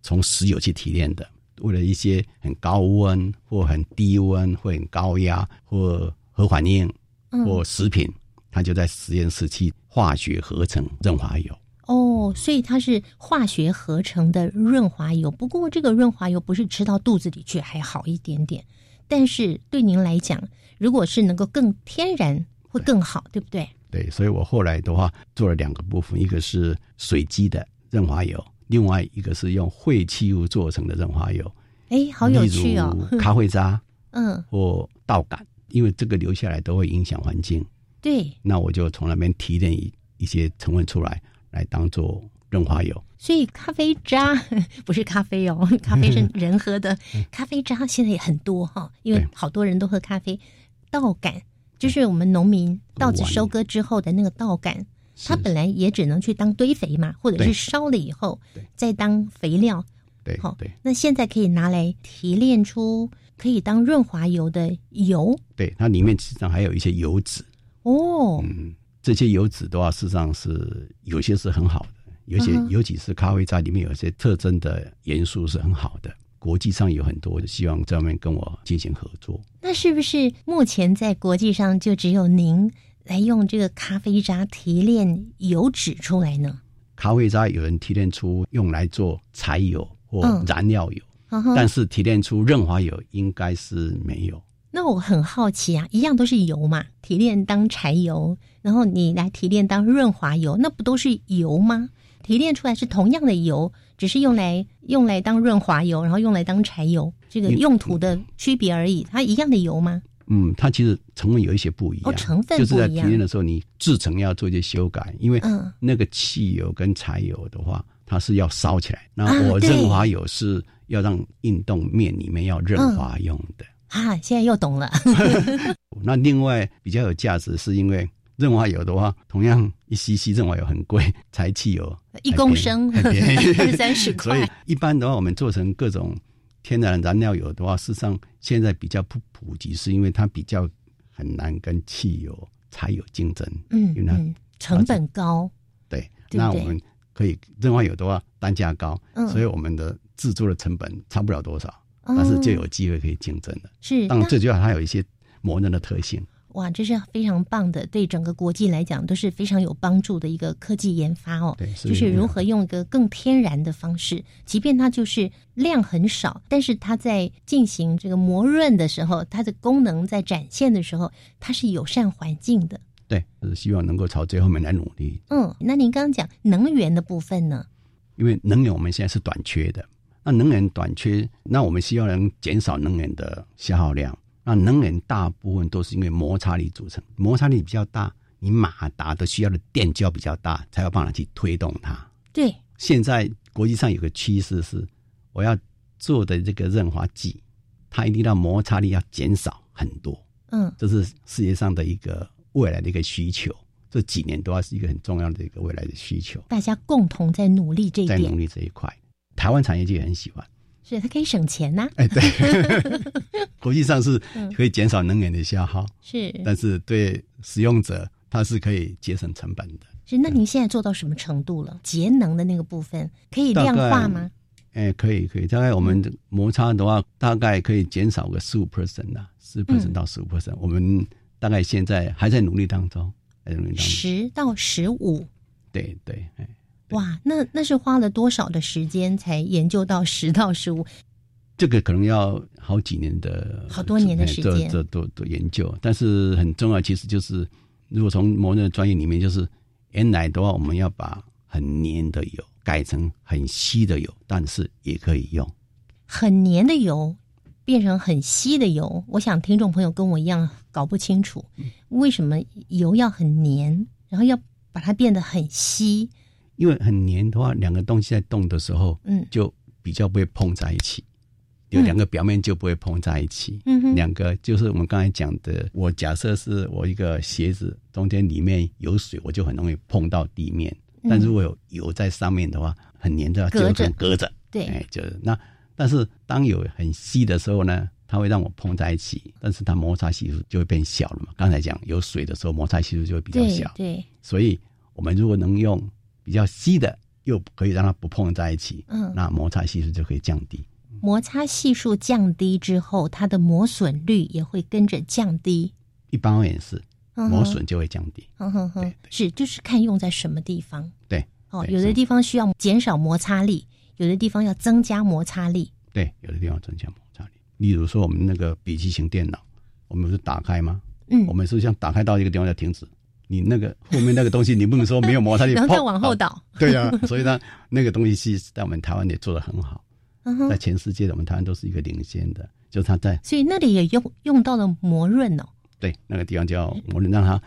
从石油去提炼的。为了一些很高温或很低温或很高压或核反应或食品，它就在实验室去化学合成润滑油。哦，所以它是化学合成的润滑油。不过这个润滑油不是吃到肚子里去还好一点点，但是对您来讲，如果是能够更天然会更好，对不对？对，所以我后来的话做了两个部分，一个是水基的润滑油。另外一个是用废弃物做成的润滑油，哎，好有趣哦！咖啡渣，嗯，或稻杆，因为这个留下来都会影响环境。对，那我就从那边提炼一一些成分出来，来当做润滑油。所以咖啡渣 *laughs* 不是咖啡哦，*laughs* 咖啡是人喝的，*laughs* 咖啡渣现在也很多哈，因为好多人都喝咖啡。稻杆就是我们农民稻子收割之后的那个稻杆。它本来也只能去当堆肥嘛，或者是烧了以后再当肥料。对，好，对。那现在可以拿来提炼出可以当润滑油的油。对，它里面实际上还有一些油脂。哦，嗯，这些油脂的话，事实上是有些是很好的，有些尤其是咖啡渣里面有些特征的元素是很好的。国际上有很多希望这方面跟我进行合作。那是不是目前在国际上就只有您？来用这个咖啡渣提炼油脂出来呢？咖啡渣有人提炼出用来做柴油或燃料油，但是提炼出润滑油应该是没有。那我很好奇啊，一样都是油嘛，提炼当柴油，然后你来提炼当润滑油，那不都是油吗？提炼出来是同样的油，只是用来用来当润滑油，然后用来当柴油，这个用途的区别而已。它一样的油吗？嗯，它其实成分有一些不一样，成分就是在提炼的时候，你制成要做一些修改，因为嗯，那个汽油跟柴油的话，它是要烧起来，那我润滑油是要让运动面里面要润滑用的啊。现在又懂了。*laughs* 那另外比较有价值，是因为润滑油的话，同样一 cc 润滑油很贵，柴汽油一公升二 *laughs* 三十块，所以一般的话，我们做成各种。天然燃料油的话，事实上现在比较不普及，是因为它比较很难跟汽油、柴油竞争。嗯，因为它成本高。对，那我们可以另外有的话单价高，所以我们的制作的成本差不了多少，但是就有机会可以竞争了。是，当然最主要它有一些磨人的特性。哇，这是非常棒的，对整个国际来讲都是非常有帮助的一个科技研发哦。对，就是如何用一个更天然的方式，即便它就是量很少，但是它在进行这个磨润的时候，它的功能在展现的时候，它是友善环境的。对，是希望能够朝这方面来努力。嗯，那您刚刚讲能源的部分呢？因为能源我们现在是短缺的，那能源短缺，那我们希望能减少能源的消耗量。那能源大部分都是因为摩擦力组成，摩擦力比较大，你马达的需要的电就要比较大，才有办法去推动它。对，现在国际上有个趋势是，我要做的这个润滑剂，它一定要摩擦力要减少很多。嗯，这是世界上的一个未来的一个需求，这几年都要是一个很重要的一个未来的需求。大家共同在努力这一点，在努力这一块，台湾产业界也很喜欢。是它可以省钱呐，哎，对，*laughs* 国际上是可以减少能源的消耗，是，但是对使用者，它是可以节省成本的。是，那您现在做到什么程度了？节能的那个部分可以量化吗？哎，可以，可以。大概我们摩擦的话，大概可以减少个十五 percent 啊，十 percent 到十五 percent。我们大概现在还在努力当中。还在努力当中。十到十五，对对，哎，哇，那那是花了多少的时间才研究到十到十五？这个可能要好几年的，好多年的时间，这这都都研究。但是很重要，其实就是如果从模的专业里面，就是原来的话，我们要把很黏的油改成很稀的油，但是也可以用很黏的油变成很稀的油。我想听众朋友跟我一样搞不清楚，为什么油要很黏，然后要把它变得很稀？因为很黏的话，两个东西在动的时候，嗯，就比较不会碰在一起。有两个表面就不会碰在一起，嗯两个就是我们刚才讲的。我假设是我一个鞋子中间里面有水，我就很容易碰到地面。但如果有油在上面的话，很黏的，隔着隔着。对，哎，就是那。但是当有很稀的时候呢，它会让我碰在一起，但是它摩擦系数就会变小了嘛。刚才讲有水的时候，摩擦系数就会比较小。对，所以我们如果能用比较稀的，又可以让它不碰在一起，嗯，那摩擦系数就可以降低。摩擦系数降低之后，它的磨损率也会跟着降低。一般而言是，磨损就会降低。哼哼哼，是就是看用在什么地方。对，哦，有的地方需要减少摩擦力，有的地方要增加摩擦力。对，有的地方增加摩擦力。例如说，我们那个笔记型电脑，我们不是打开吗？嗯，我们是像打开到一个地方要停止，你那个后面那个东西，你不能说没有摩擦力，*laughs* 然后再往后倒。对呀，所以呢，那个东西是在我们台湾也做的很好。*laughs* 在全世界，我们台湾都是一个领先的，就是它在，所以那里也用用到了磨润哦。对，那个地方叫磨润，让它。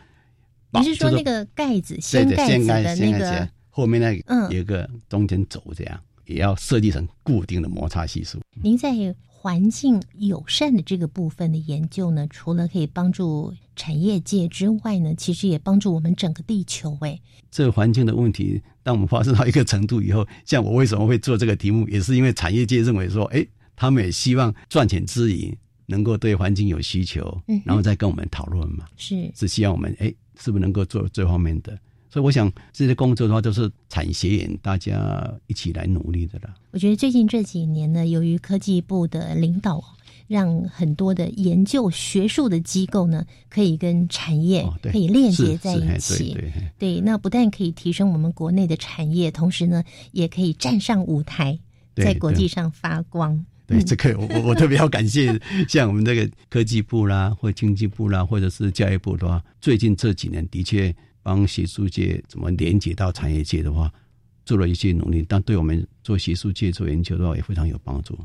*laughs* 你是说那个盖子掀盖子的那个后面那个有一个中间轴，这样也要设计成固定的摩擦系数。您在环境友善的这个部分的研究呢，除了可以帮助产业界之外呢，其实也帮助我们整个地球。哎，这个环境的问题，当我们发生到一个程度以后，像我为什么会做这个题目，也是因为产业界认为说，哎，他们也希望赚钱之余，能够对环境有需求，嗯，然后再跟我们讨论嘛。是，是希望我们哎，是不是能够做这方面的？所以我想这些工作的话，都是产学研大家一起来努力的啦。我觉得最近这几年呢，由于科技部的领导，让很多的研究学术的机构呢，可以跟产业可以链接在一起。对，那不但可以提升我们国内的产业，同时呢，也可以站上舞台，在国际上发光。对，这个我我特别要感谢，*laughs* 像我们这个科技部啦，或经济部啦，或者是教育部的话，最近这几年的确。帮学术界怎么连接到产业界的话，做了一些努力，但对我们做学术界做研究的话也非常有帮助。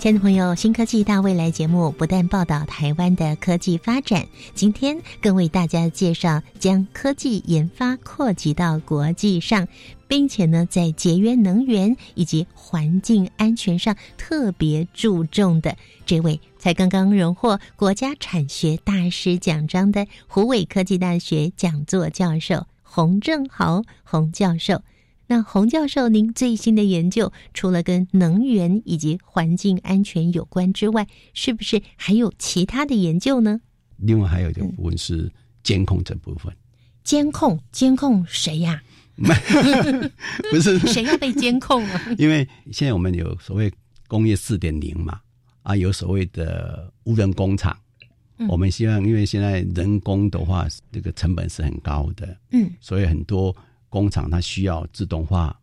亲爱的朋友，新科技大未来节目不但报道台湾的科技发展，今天更为大家介绍将科技研发扩及到国际上，并且呢，在节约能源以及环境安全上特别注重的这位，才刚刚荣获国家产学大师奖章的湖北科技大学讲座教授洪正豪洪教授。那洪教授，您最新的研究除了跟能源以及环境安全有关之外，是不是还有其他的研究呢？另外还有一个部分是监控这部分。监控？监控谁呀？*laughs* 不是谁要被监控啊？*laughs* 因为现在我们有所谓工业四点零嘛，啊，有所谓的无人工厂。我们希望，因为现在人工的话，这个成本是很高的，嗯，所以很多。工厂它需要自动化，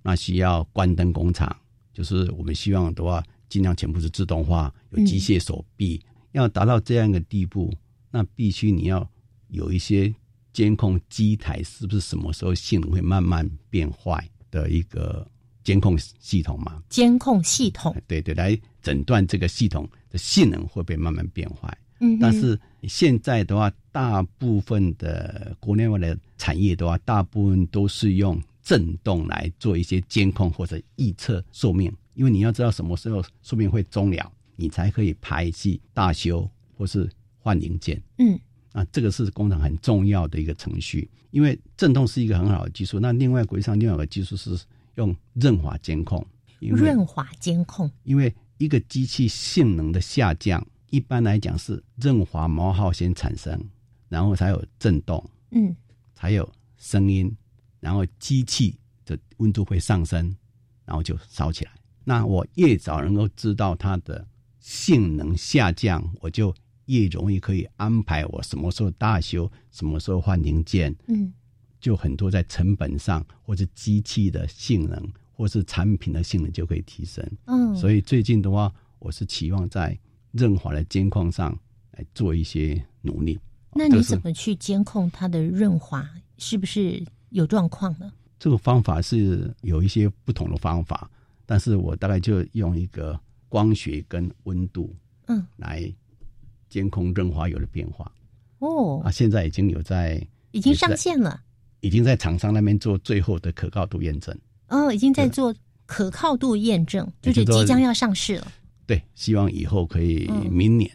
那需要关灯工厂，就是我们希望的话，尽量全部是自动化，有机械手臂。要达到这样一个地步，那必须你要有一些监控机台是不是什么时候性能会慢慢变坏的一个监控系统嘛？监控系统，对对，来诊断这个系统的性能会不会慢慢变坏？嗯，但是现在的话，大部分的国内外的产业的话，大部分都是用震动来做一些监控或者预测寿命，因为你要知道什么时候寿命会终了，你才可以排气大修或是换零件。嗯，啊，这个是工厂很重要的一个程序，因为震动是一个很好的技术。那另外国际上另外一个技术是用润滑监控，润滑监控，因为一个机器性能的下降。一般来讲是润滑毛耗先产生，然后才有震动，嗯，才有声音，然后机器的温度会上升，然后就烧起来。那我越早能够知道它的性能下降，我就越容易可以安排我什么时候大修，什么时候换零件。嗯，就很多在成本上，或者机器的性能，或是产品的性能就可以提升。嗯，所以最近的话，我是期望在润滑的监控上来做一些努力。那你怎么去监控它的润滑是不是有状况呢？这个方法是有一些不同的方法，但是我大概就用一个光学跟温度，嗯，来监控润滑油的变化。哦，啊，现在已经有在已经上线了，已经在厂商那边做最后的可靠度验证。哦，已经在做可靠度验证，就是即将要上市了。对，希望以后可以明年，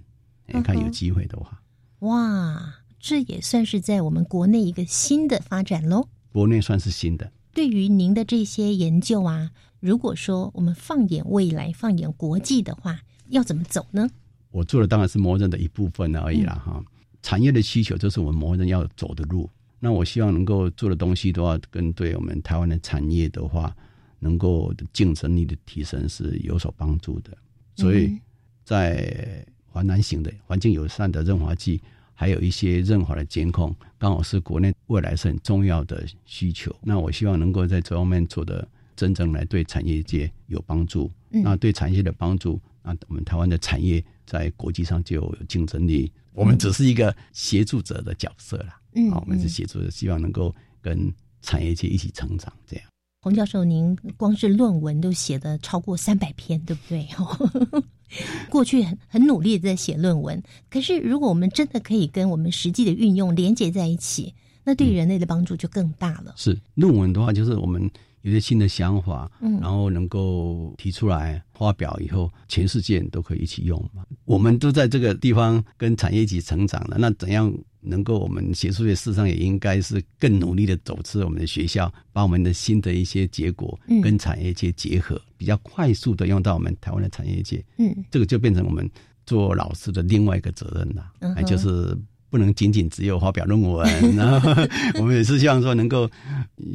看有机会的话。哇，这也算是在我们国内一个新的发展喽。国内算是新的。对于您的这些研究啊，如果说我们放眼未来、放眼国际的话，要怎么走呢？我做的当然是魔人的一部分而已啦，哈。产业的需求就是我们魔人要走的路。那我希望能够做的东西的话，跟对我们台湾的产业的话，能够竞争力的提升是有所帮助的。所以在华南型的环境友善的润滑剂，还有一些润滑的监控，刚好是国内未来是很重要的需求。那我希望能够在这方面做的真正来对产业界有帮助。那对产业的帮助，那我们台湾的产业在国际上就有竞争力。我们只是一个协助者的角色啦。嗯，我们是协助者，希望能够跟产业界一起成长。这样，洪教授，您光是论文都写的超过三百篇，对不对？*laughs* 过去很很努力的在写论文，可是如果我们真的可以跟我们实际的运用连接在一起，那对人类的帮助就更大了。是论文的话，就是我们有些新的想法，嗯，然后能够提出来发表以后，全世界都可以一起用嘛。我们都在这个地方跟产业一起成长了，那怎样？能够，我们学术界事实上也应该是更努力的走出我们的学校，把我们的新的一些结果跟产业界结合，比较快速的用到我们台湾的产业界。嗯，这个就变成我们做老师的另外一个责任了，嗯，就是。不能仅仅只有发表论文，然后 *laughs* 我们也是希望说能够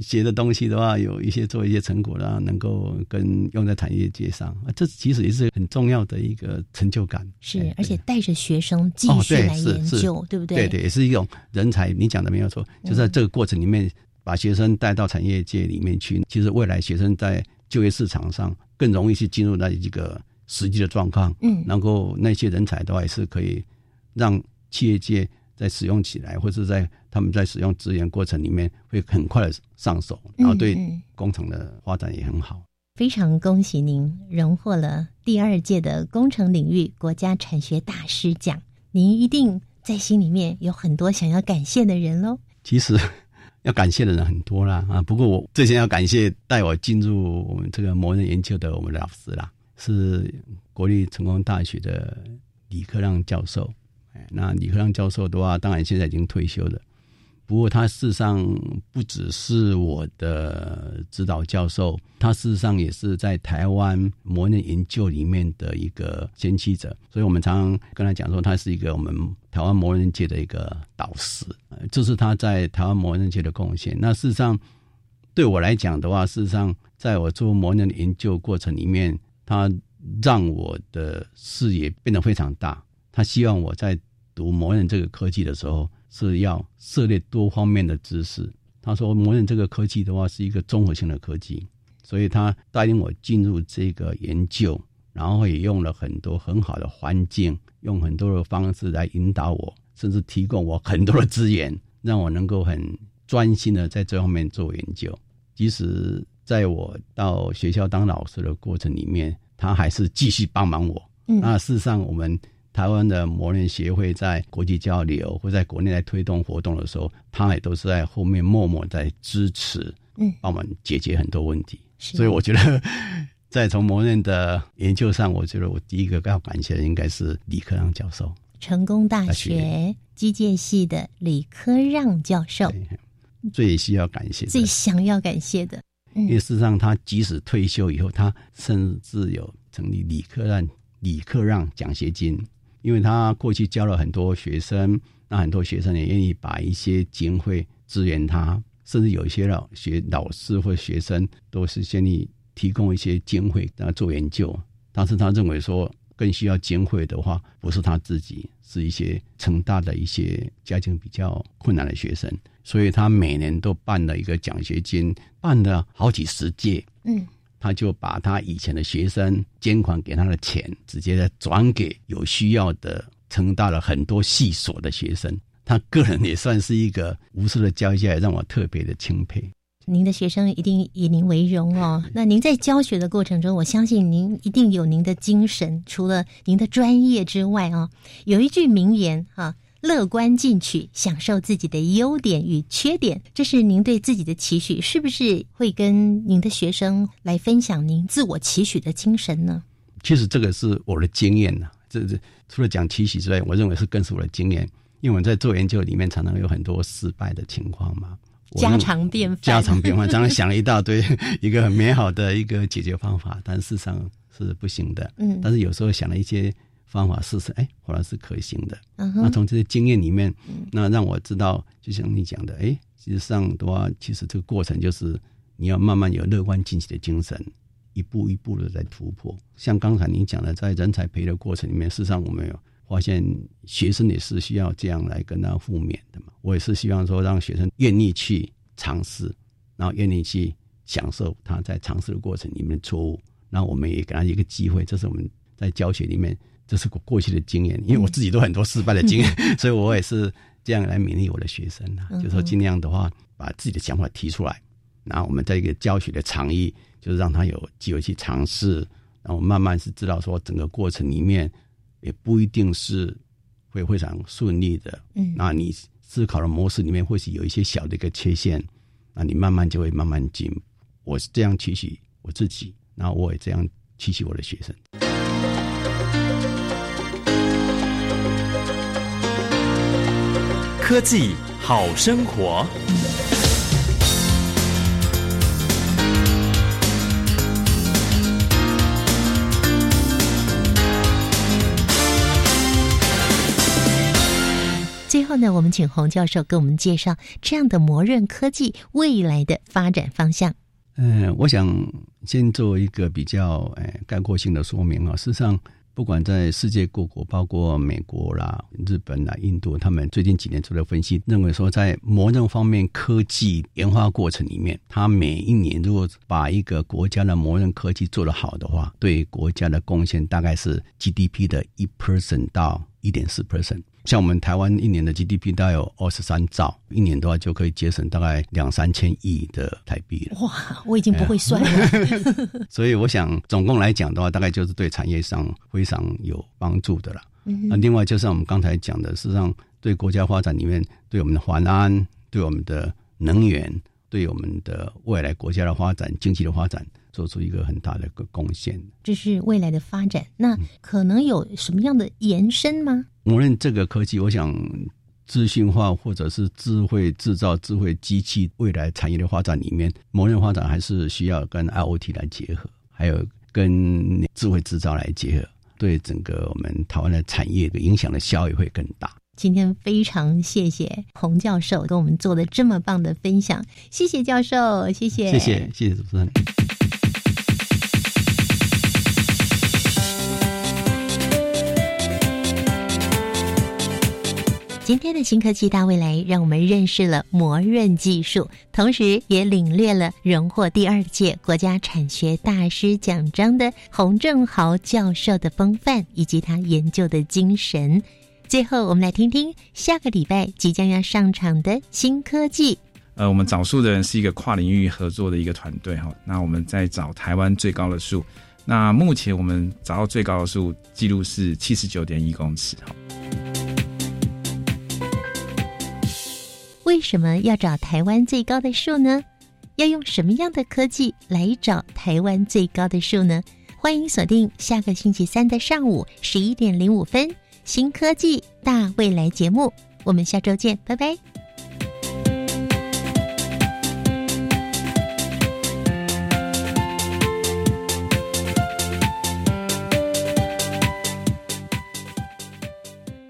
写的东西的话，有一些做一些成果，然后能够跟用在产业界上，这其实也是很重要的一个成就感。是，而且带着学生继续来研究，对不对？对对，也是一种人才。你讲的没有错，就在这个过程里面，把学生带到产业界里面去，其实未来学生在就业市场上更容易去进入那一个实际的状况。嗯，然后那些人才的话，也是可以让企业界。在使用起来，或者在他们在使用资源过程里面，会很快的上手，然后对工程的发展也很好。非常恭喜您荣获了第二届的工程领域国家产学大师奖，您一定在心里面有很多想要感谢的人喽。其实要感谢的人很多啦啊，不过我最先要感谢带我进入我们这个模人研究的我们的老师啦，是国立成功大学的李克让教授。那李克亮教授的话，当然现在已经退休了。不过他事实上不只是我的指导教授，他事实上也是在台湾模人研究里面的一个先驱者。所以我们常常跟他讲说，他是一个我们台湾模人界的一个导师。这是他在台湾模人界的贡献。那事实上对我来讲的话，事实上在我做模人的研究过程里面，他让我的视野变得非常大。他希望我在读模人这个科技的时候是要涉猎多方面的知识。他说，模人这个科技的话是一个综合性的科技，所以他带领我进入这个研究，然后也用了很多很好的环境，用很多的方式来引导我，甚至提供我很多的资源，让我能够很专心的在这方面做研究。即使在我到学校当老师的过程里面，他还是继续帮忙我。那事实上，我们。台湾的磨练协会在国际交流或在国内来推动活动的时候，他也都是在后面默默在支持，嗯，帮我们解决很多问题。所以我觉得，在从磨练的研究上，我觉得我第一个要感谢的应该是李克让教授，成功大学机械系的李克让教授，最需要感谢、最想要感谢的。因为事实上，他即使退休以后，他甚至有成立李克让李克让奖学金。因为他过去教了很多学生，那很多学生也愿意把一些经费支援他，甚至有一些老学老师或学生都是建议提供一些经费让他做研究，但是他认为说更需要经费的话，不是他自己，是一些成大的一些家境比较困难的学生，所以他每年都办了一个奖学金，办了好几十届。嗯，他就把他以前的学生捐款给他的钱，直接的转给有需要的成大了很多系所的学生。他个人也算是一个无私的教育家，让我特别的钦佩。您的学生一定以您为荣哦。*laughs* 那您在教学的过程中，我相信您一定有您的精神，除了您的专业之外哦，有一句名言哈：乐观进取，享受自己的优点与缺点，这是您对自己的期许，是不是会跟您的学生来分享您自我期许的精神呢？其实这个是我的经验呐，这这除了讲期许之外，我认为是更是我的经验，因为我们在做研究里面常常有很多失败的情况嘛。家常便饭，家常便饭，常常想了一大堆一个很美好的一个解决方法，但事实上是不行的。*laughs* 嗯，但是有时候想了一些方法试试，哎，后来是可行的。嗯那从这些经验里面，那让我知道，就像你讲的，哎，实际上的话，其实这个过程就是你要慢慢有乐观进取的精神，一步一步的在突破。像刚才您讲的，在人才培的过程里面，事实上我们有。发现学生也是需要这样来跟他互勉的嘛。我也是希望说，让学生愿意去尝试，然后愿意去享受他在尝试的过程里面的错误。那我们也给他一个机会，这是我们在教学里面，这是我过去的经验。因为我自己都很多失败的经验，*laughs* 所以我也是这样来勉励我的学生啊，就是说尽量的话，把自己的想法提出来。然后我们在一个教学的场域，就是让他有机会去尝试，然后慢慢是知道说整个过程里面。也不一定是会非常顺利的，嗯，那你思考的模式里面或许有一些小的一个缺陷，那你慢慢就会慢慢进。我是这样期许我自己，然后我也这样期许我的学生。科技好生活。最后呢，我们请洪教授给我们介绍这样的磨刃科技未来的发展方向。嗯，我想先做一个比较诶概括性的说明啊。事实上，不管在世界各国，包括美国啦、日本啦、印度，他们最近几年做的分析，认为说在磨刃方面科技研发过程里面，它每一年如果把一个国家的磨刃科技做得好的话，对国家的贡献大概是 GDP 的一 percent 到一点四 percent。像我们台湾一年的 GDP 大概有二十三兆，一年的话就可以节省大概两三千亿的台币了。哇，我已经不会算了。*laughs* 所以我想，总共来讲的话，大概就是对产业上非常有帮助的了。嗯那另外，就像我们刚才讲的，事实上对国家发展里面，对我们的环安，对我们的能源，对我们的未来国家的发展、经济的发展，做出一个很大的一个贡献。这是未来的发展，那可能有什么样的延伸吗？无论这个科技，我想资讯化或者是智慧制造、智慧机器，未来产业的发展里面，某人发展还是需要跟 IOT 来结合，还有跟智慧制造来结合，对整个我们台湾的产业的影响的效益会更大。今天非常谢谢洪教授给我们做的这么棒的分享，谢谢教授，谢谢，谢谢，谢谢主持人。今天的新科技大未来，让我们认识了磨润技术，同时也领略了荣获第二届国家产学大师奖章的洪正豪教授的风范以及他研究的精神。最后，我们来听听下个礼拜即将要上场的新科技。呃，我们找树的人是一个跨领域合作的一个团队哈。那我们在找台湾最高的树，那目前我们找到最高的树记录是七十九点一公尺哈。为什么要找台湾最高的树呢？要用什么样的科技来找台湾最高的树呢？欢迎锁定下个星期三的上午十一点零五分，《新科技大未来》节目。我们下周见，拜拜。